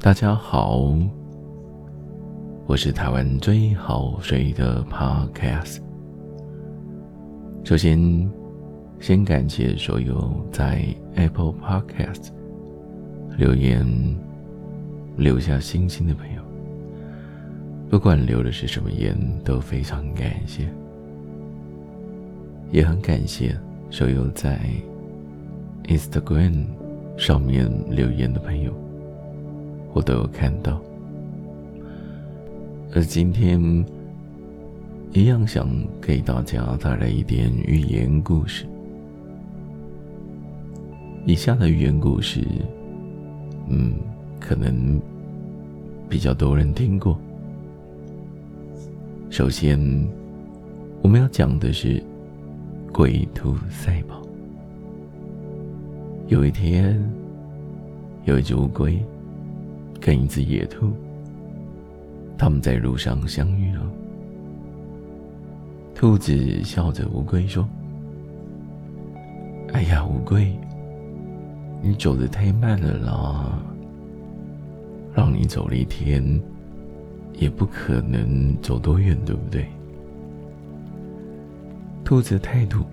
大家好，我是台湾最好睡的 Podcast。首先，先感谢所有在 Apple Podcast 留言、留下星星的朋友，不管留的是什么言，都非常感谢。也很感谢所有在 Instagram 上面留言的朋友，我都有看到。而今天一样想给大家带来一点寓言故事。以下的寓言故事，嗯，可能比较多人听过。首先，我们要讲的是。龟兔赛跑。有一天，有一只乌龟跟一只野兔，他们在路上相遇了。兔子笑着乌龟说：“哎呀，乌龟，你走的太慢了啦！让你走了一天，也不可能走多远，对不对？”兔子的态度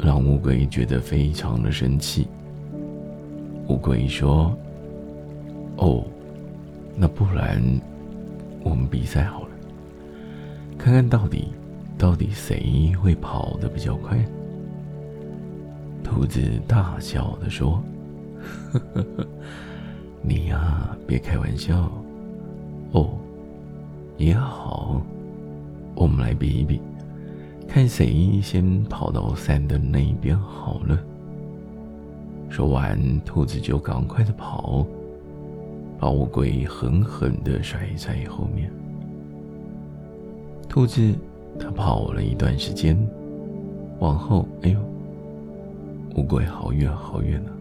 让乌龟觉得非常的生气。乌龟说：“哦，那不然我们比赛好了，看看到底到底谁会跑得比较快。”兔子大笑的说：“呵呵呵，你呀，别开玩笑。哦，也好，我们来比一比。”看谁先跑到山的那一边好了。说完，兔子就赶快的跑，把乌龟狠狠的甩在后面。兔子它跑了一段时间，往后，哎呦，乌龟好远好远啊！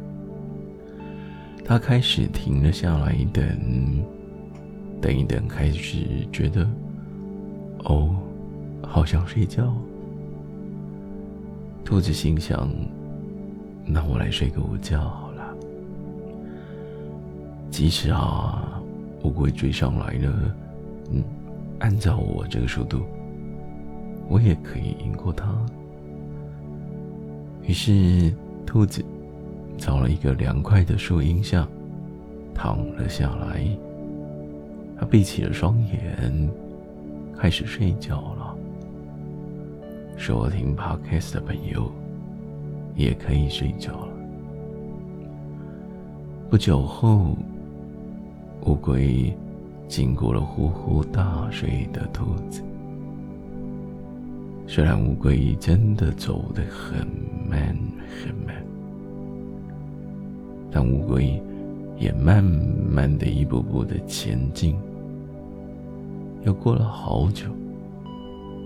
它开始停了下来，等，等一等，开始觉得，哦，好想睡觉。兔子心想：“那我来睡个午觉。即使啊，乌龟追上来了，嗯，按照我这个速度，我也可以赢过它。”于是，兔子找了一个凉快的树荫下躺了下来。它闭起了双眼，开始睡觉了。收听 Podcast 的朋友也可以睡觉了。不久后，乌龟经过了呼呼大睡的兔子。虽然乌龟真的走得很慢很慢，但乌龟也慢慢的一步步的前进。又过了好久。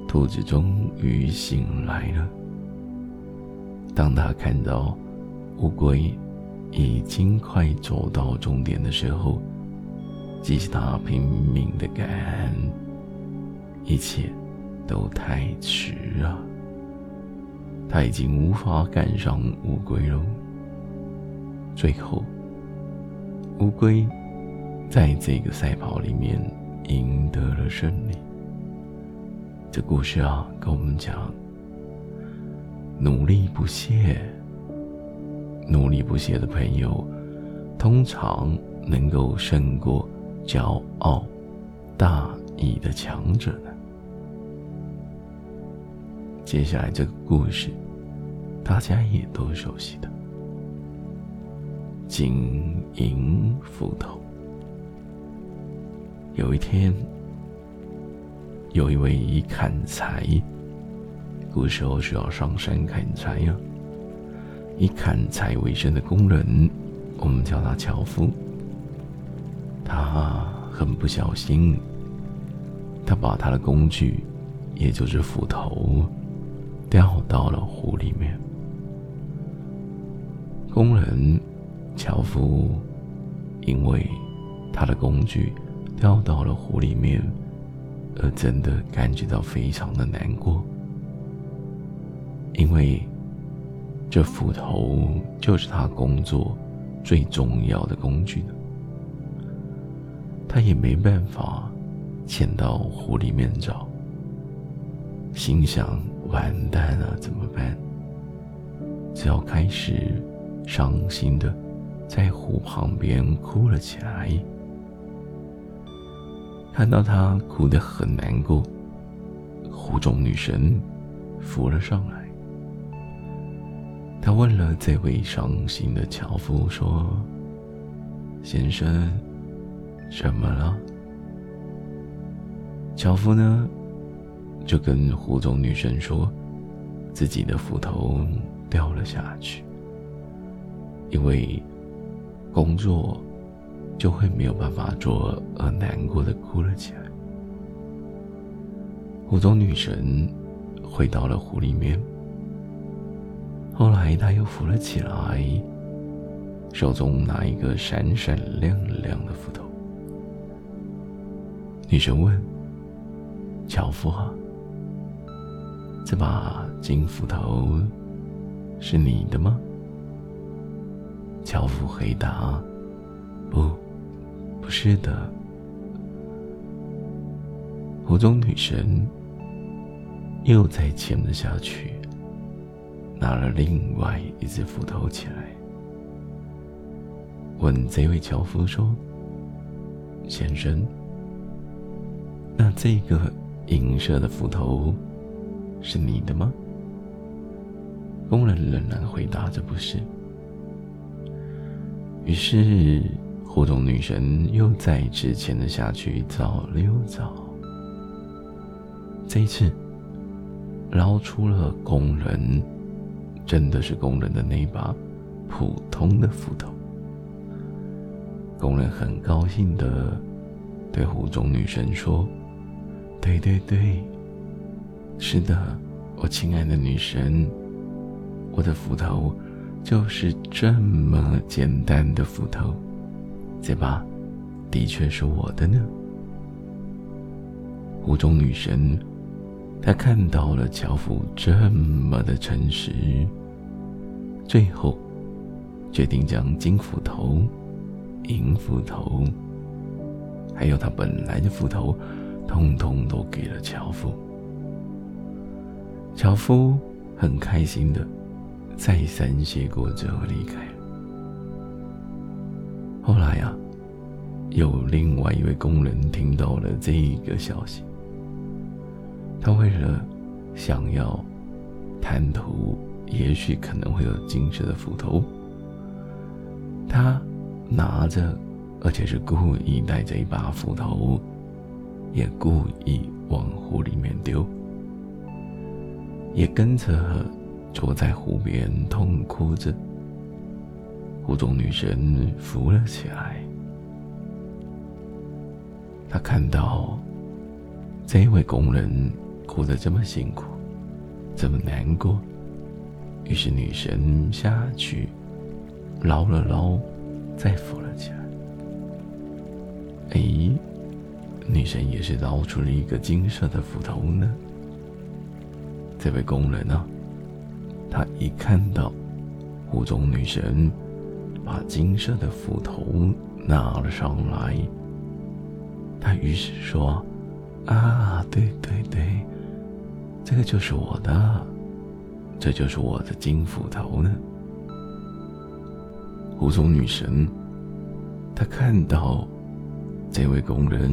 兔子终于醒来了。当他看到乌龟已经快走到终点的时候，即使他拼命的赶，一切都太迟了。他已经无法赶上乌龟了。最后，乌龟在这个赛跑里面赢得了胜利。这故事啊，跟我们讲：努力不懈，努力不懈的朋友，通常能够胜过骄傲大义的强者呢。接下来这个故事，大家也都熟悉的——金银斧头。有一天。有一位以砍柴，古时候需要上山砍柴呀。以砍柴为生的工人，我们叫他樵夫。他很不小心，他把他的工具，也就是斧头，掉到了湖里面。工人樵夫因为他的工具掉到了湖里面。而真的感觉到非常的难过，因为这斧头就是他工作最重要的工具呢。他也没办法潜到湖里面找，心想完蛋了怎么办？只好开始伤心的在湖旁边哭了起来。看到他哭得很难过，湖中女神浮了上来。他问了这位伤心的樵夫说：“先生，怎么了？”樵夫呢，就跟湖中女神说，自己的斧头掉了下去，因为工作。就会没有办法做，而难过的哭了起来。湖中女神回到了湖里面，后来她又浮了起来，手中拿一个闪闪亮亮的斧头。女神问：“樵夫啊，这把金斧头是你的吗？”樵夫回答：“不。”不是的，湖中女神又再潜了下去，拿了另外一只斧头起来，问这位樵夫说：“先生，那这个银色的斧头是你的吗？”工人仍然回答着：“不是。”于是。湖中女神又再次潜了下去，找了又找。这一次，捞出了工人，真的是工人的那把普通的斧头。工人很高兴的对湖中女神说：“对对对，是的，我亲爱的女神，我的斧头就是这么简单的斧头。”这把的确是我的呢。湖中女神，她看到了樵夫这么的诚实，最后决定将金斧头、银斧头，还有他本来的斧头，通通都给了樵夫。樵夫很开心的，再三谢过之后离开。后来呀，有另外一位工人听到了这个消息。他为了想要贪图，也许可能会有金色的斧头，他拿着，而且是故意带着一把斧头，也故意往湖里面丢，也跟着坐在湖边痛哭着。湖中女神浮了起来，她看到这位工人哭得这么辛苦，这么难过，于是女神下去捞了捞，再浮了起来。哎，女神也是捞出了一个金色的斧头呢。这位工人呢，他一看到湖中女神。把金色的斧头拿了上来，他于是说：“啊，对对对，这个就是我的，这就是我的金斧头呢。”湖中女神，她看到这位工人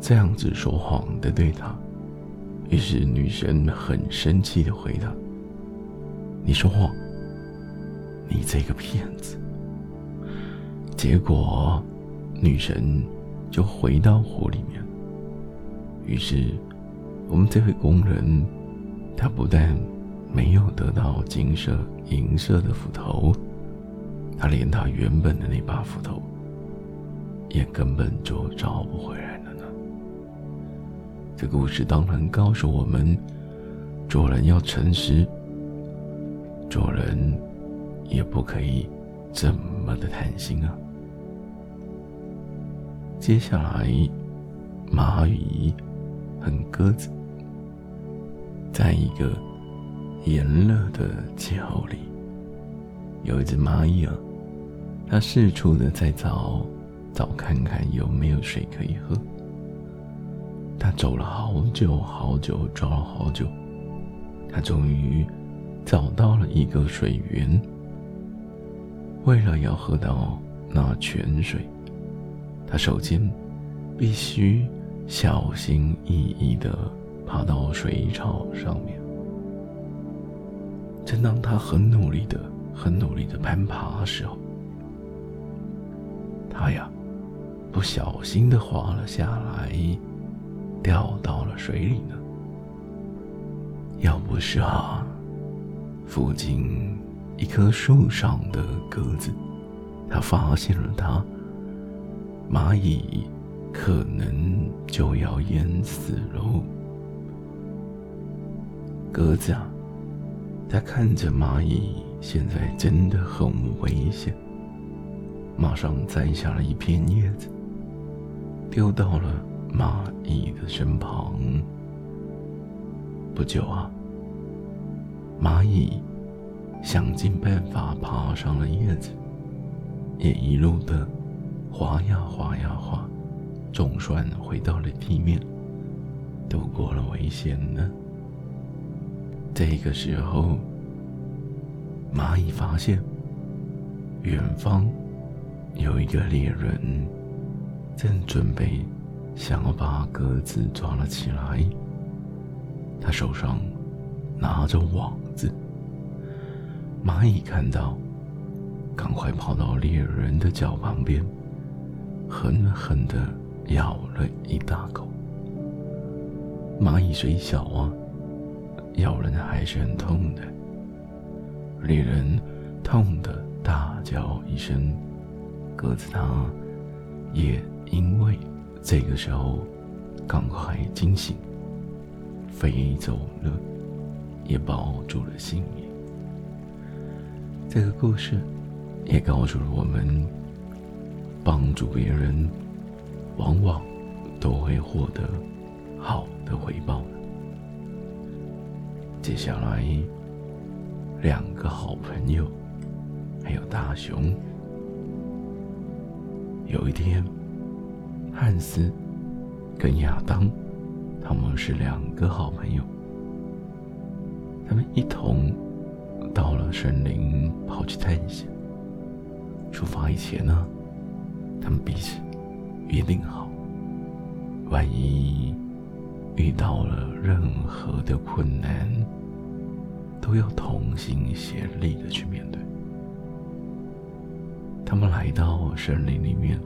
这样子说谎的对他，于是女神很生气的回答：“你说谎。”你这个骗子！结果，女神就回到湖里面。于是，我们这位工人，他不但没有得到金色、银色的斧头，他连他原本的那把斧头，也根本就找不回来。这故事当然告诉我们，做人要诚实，做人。也不可以这么的贪心啊！接下来，蚂蚁和鸽子在一个炎热的气候里，有一只蚂蚁啊，它四处的在找找看看有没有水可以喝。他走了好久好久，找了好久，他终于找到了一个水源。为了要喝到那泉水，他首先必须小心翼翼地爬到水草上面。正当他很努力的、很努力的攀爬时候，他呀，不小心的滑了下来，掉到了水里呢。要不是啊，附近一棵树上的鸽子，它发现了它，蚂蚁可能就要淹死喽。鸽子啊，它看着蚂蚁现在真的很危险。马上摘下了一片叶子，丢到了蚂蚁的身旁。不久啊，蚂蚁想尽办法爬上了叶子，也一路的滑呀滑呀滑，总算回到了地面，度过了危险呢。这个时候，蚂蚁发现远方。有一个猎人正准备想要把鸽子抓了起来，他手上拿着网子。蚂蚁看到，赶快跑到猎人的脚旁边，狠狠的咬了一大口。蚂蚁虽小啊，咬人还是很痛的。猎人痛的大叫一声。鸽子它也因为这个时候赶快惊醒，飞走了，也保住了性命。这个故事也告诉了我们，帮助别人往往都会获得好的回报。接下来，两个好朋友还有大熊。有一天，汉斯跟亚当，他们是两个好朋友。他们一同到了森林跑去探险。出发以前呢，他们彼此约定好，万一遇到了任何的困难，都要同心协力的去面对。他们来到森林里面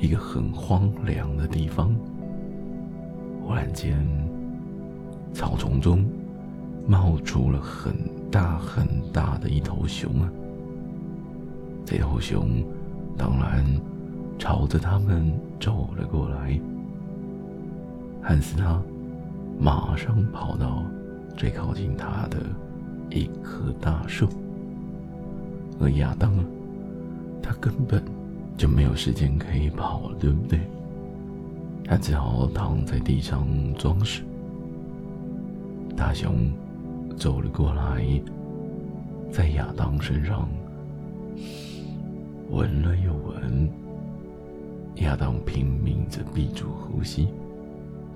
一个很荒凉的地方。忽然间，草丛中冒出了很大很大的一头熊啊！这头熊当然朝着他们走了过来。汉斯他马上跑到最靠近他的一棵大树，而亚当呢？他根本就没有时间可以跑了，对不对？他只好躺在地上装死。大熊走了过来，在亚当身上闻了又闻。亚当拼命着闭住呼吸，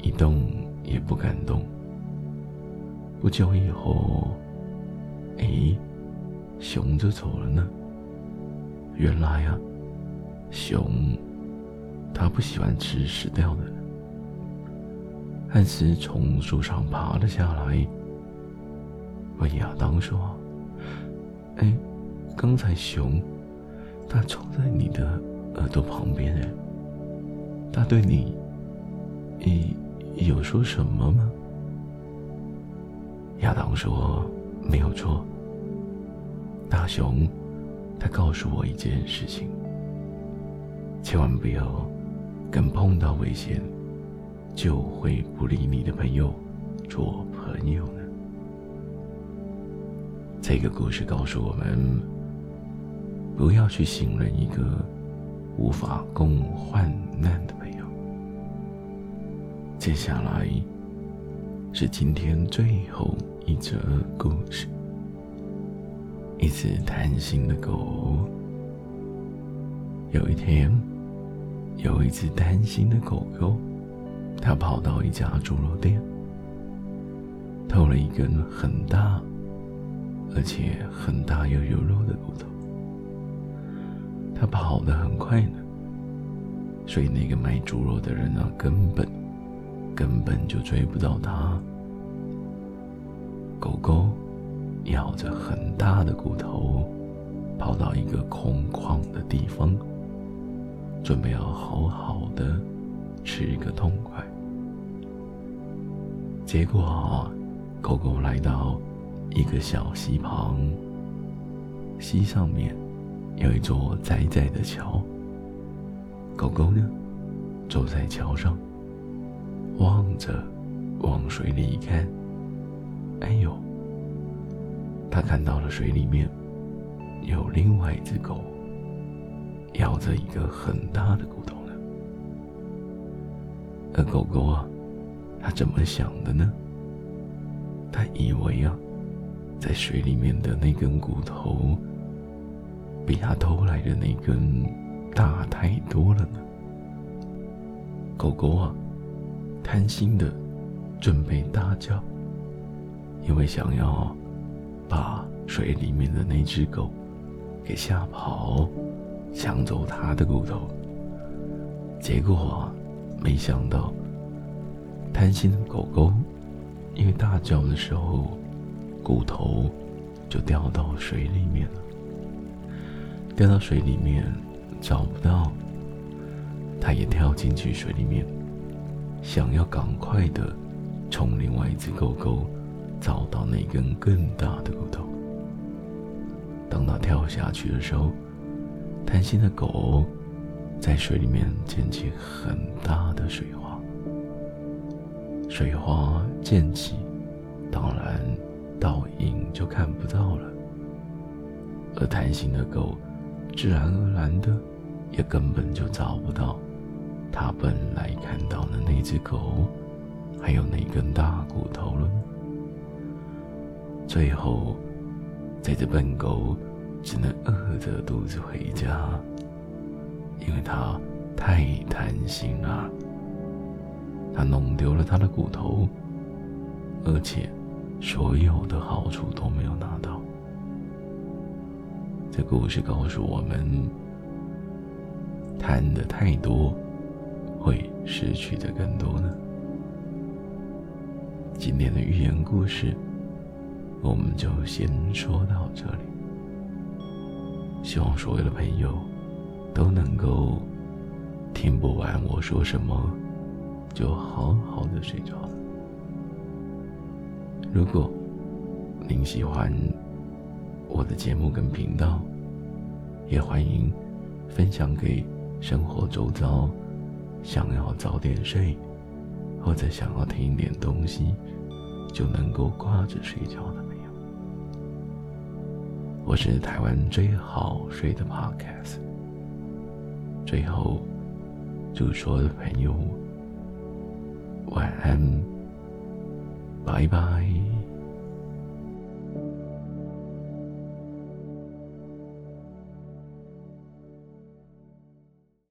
一动也不敢动。不久以后，哎，熊就走了呢。原来啊，熊，它不喜欢吃死掉的。汉斯从树上爬了下来，问亚当说：“哎，刚才熊，它冲在你的耳朵旁边，哎，它对你，你有说什么吗？”亚当说：“没有错，大熊。”他告诉我一件事情：千万不要跟碰到危险就会不理你的朋友做朋友呢。这个故事告诉我们，不要去信任一个无法共患难的朋友。接下来是今天最后一则故事。一只贪心的狗。有一天，有一只贪心的狗狗，它跑到一家猪肉店，偷了一根很大，而且很大又有肉的骨头。它跑得很快呢，所以那个卖猪肉的人呢，根本根本就追不到它。狗狗咬着很大的骨头，跑到一个空旷的地方。准备要好好的吃一个痛快，结果狗狗来到一个小溪旁，溪上面有一座窄窄的桥。狗狗呢，走在桥上，望着往水里一看，哎呦，他看到了水里面有另外一只狗。咬着一个很大的骨头呢，而狗狗啊，它怎么想的呢？它以为啊，在水里面的那根骨头，比它偷来的那根大太多了呢。狗狗啊，贪心的准备大叫，因为想要把水里面的那只狗给吓跑。抢走他的骨头，结果没想到，贪心的狗狗因为大叫的时候，骨头就掉到水里面了。掉到水里面找不到，它也跳进去水里面，想要赶快的从另外一只狗狗找到那根更大的骨头。当它跳下去的时候，贪心的狗在水里面溅起很大的水花，水花溅起，当然倒影就看不到了。而贪心的狗自然而然的也根本就找不到它本来看到的那只狗，还有那根大骨头了。最后，这只笨狗。只能饿着肚子回家，因为他太贪心了。他弄丢了他的骨头，而且所有的好处都没有拿到。这故事告诉我们：贪的太多，会失去的更多呢。今天的寓言故事，我们就先说到这里。希望所有的朋友都能够听不完我说什么，就好好的睡着。如果您喜欢我的节目跟频道，也欢迎分享给生活周遭想要早点睡或者想要听一点东西就能够挂着睡觉的。我是台湾最好睡的 Podcast。最后，祝所有的朋友晚安，拜拜。